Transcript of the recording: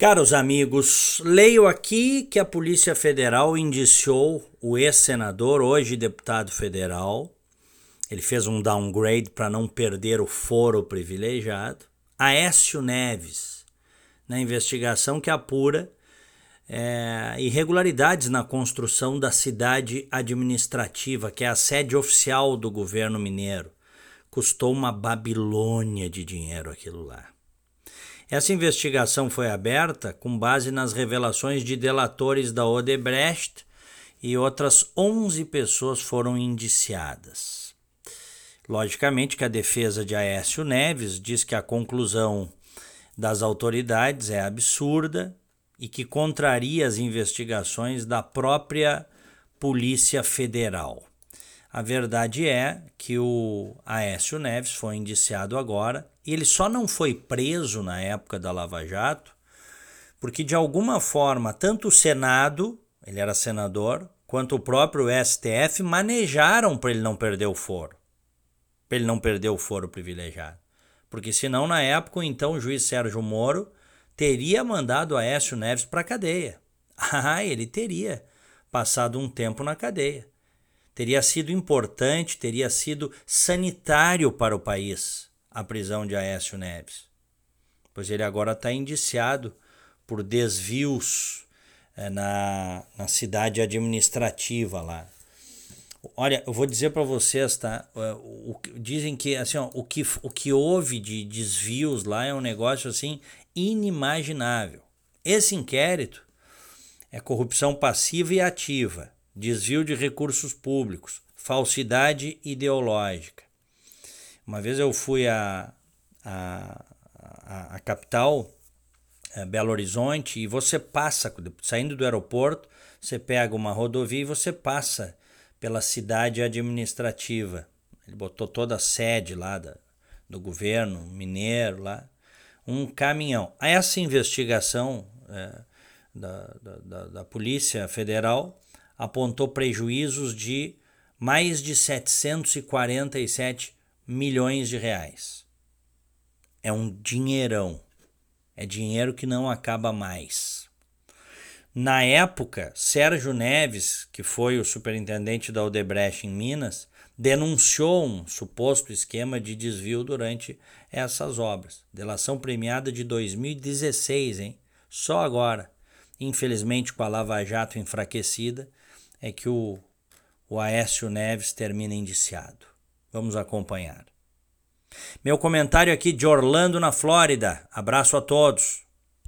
Caros amigos, leio aqui que a Polícia Federal indiciou o ex-senador, hoje deputado federal. Ele fez um downgrade para não perder o foro privilegiado. Aécio Neves, na investigação que apura é, irregularidades na construção da cidade administrativa, que é a sede oficial do governo mineiro. Custou uma Babilônia de dinheiro aquilo lá. Essa investigação foi aberta com base nas revelações de delatores da Odebrecht e outras 11 pessoas foram indiciadas. Logicamente que a defesa de Aécio Neves diz que a conclusão das autoridades é absurda e que contraria as investigações da própria Polícia Federal. A verdade é que o Aécio Neves foi indiciado agora ele só não foi preso na época da Lava Jato porque, de alguma forma, tanto o Senado, ele era senador, quanto o próprio STF manejaram para ele não perder o foro. Para ele não perder o foro privilegiado. Porque, senão, na época, então, o juiz Sérgio Moro teria mandado Aécio Neves para a cadeia. Ah, ele teria passado um tempo na cadeia. Teria sido importante, teria sido sanitário para o país a prisão de Aécio Neves, pois ele agora está indiciado por desvios é, na, na cidade administrativa lá. Olha, eu vou dizer para vocês, tá? O, o, dizem que assim, ó, o que o que houve de desvios lá é um negócio assim inimaginável. Esse inquérito é corrupção passiva e ativa, desvio de recursos públicos, falsidade ideológica, uma vez eu fui a, a, a, a capital, a eh, Belo Horizonte, e você passa, saindo do aeroporto, você pega uma rodovia e você passa pela cidade administrativa. Ele botou toda a sede lá da, do governo mineiro lá, um caminhão. Essa investigação é, da, da, da Polícia Federal apontou prejuízos de mais de 747 milhões de reais. É um dinheirão. É dinheiro que não acaba mais. Na época, Sérgio Neves, que foi o superintendente da Odebrecht em Minas, denunciou um suposto esquema de desvio durante essas obras. Delação premiada de 2016, hein? Só agora, infelizmente com a Lava Jato enfraquecida, é que o, o Aécio Neves termina indiciado. Vamos acompanhar. Meu comentário aqui de Orlando, na Flórida. Abraço a todos.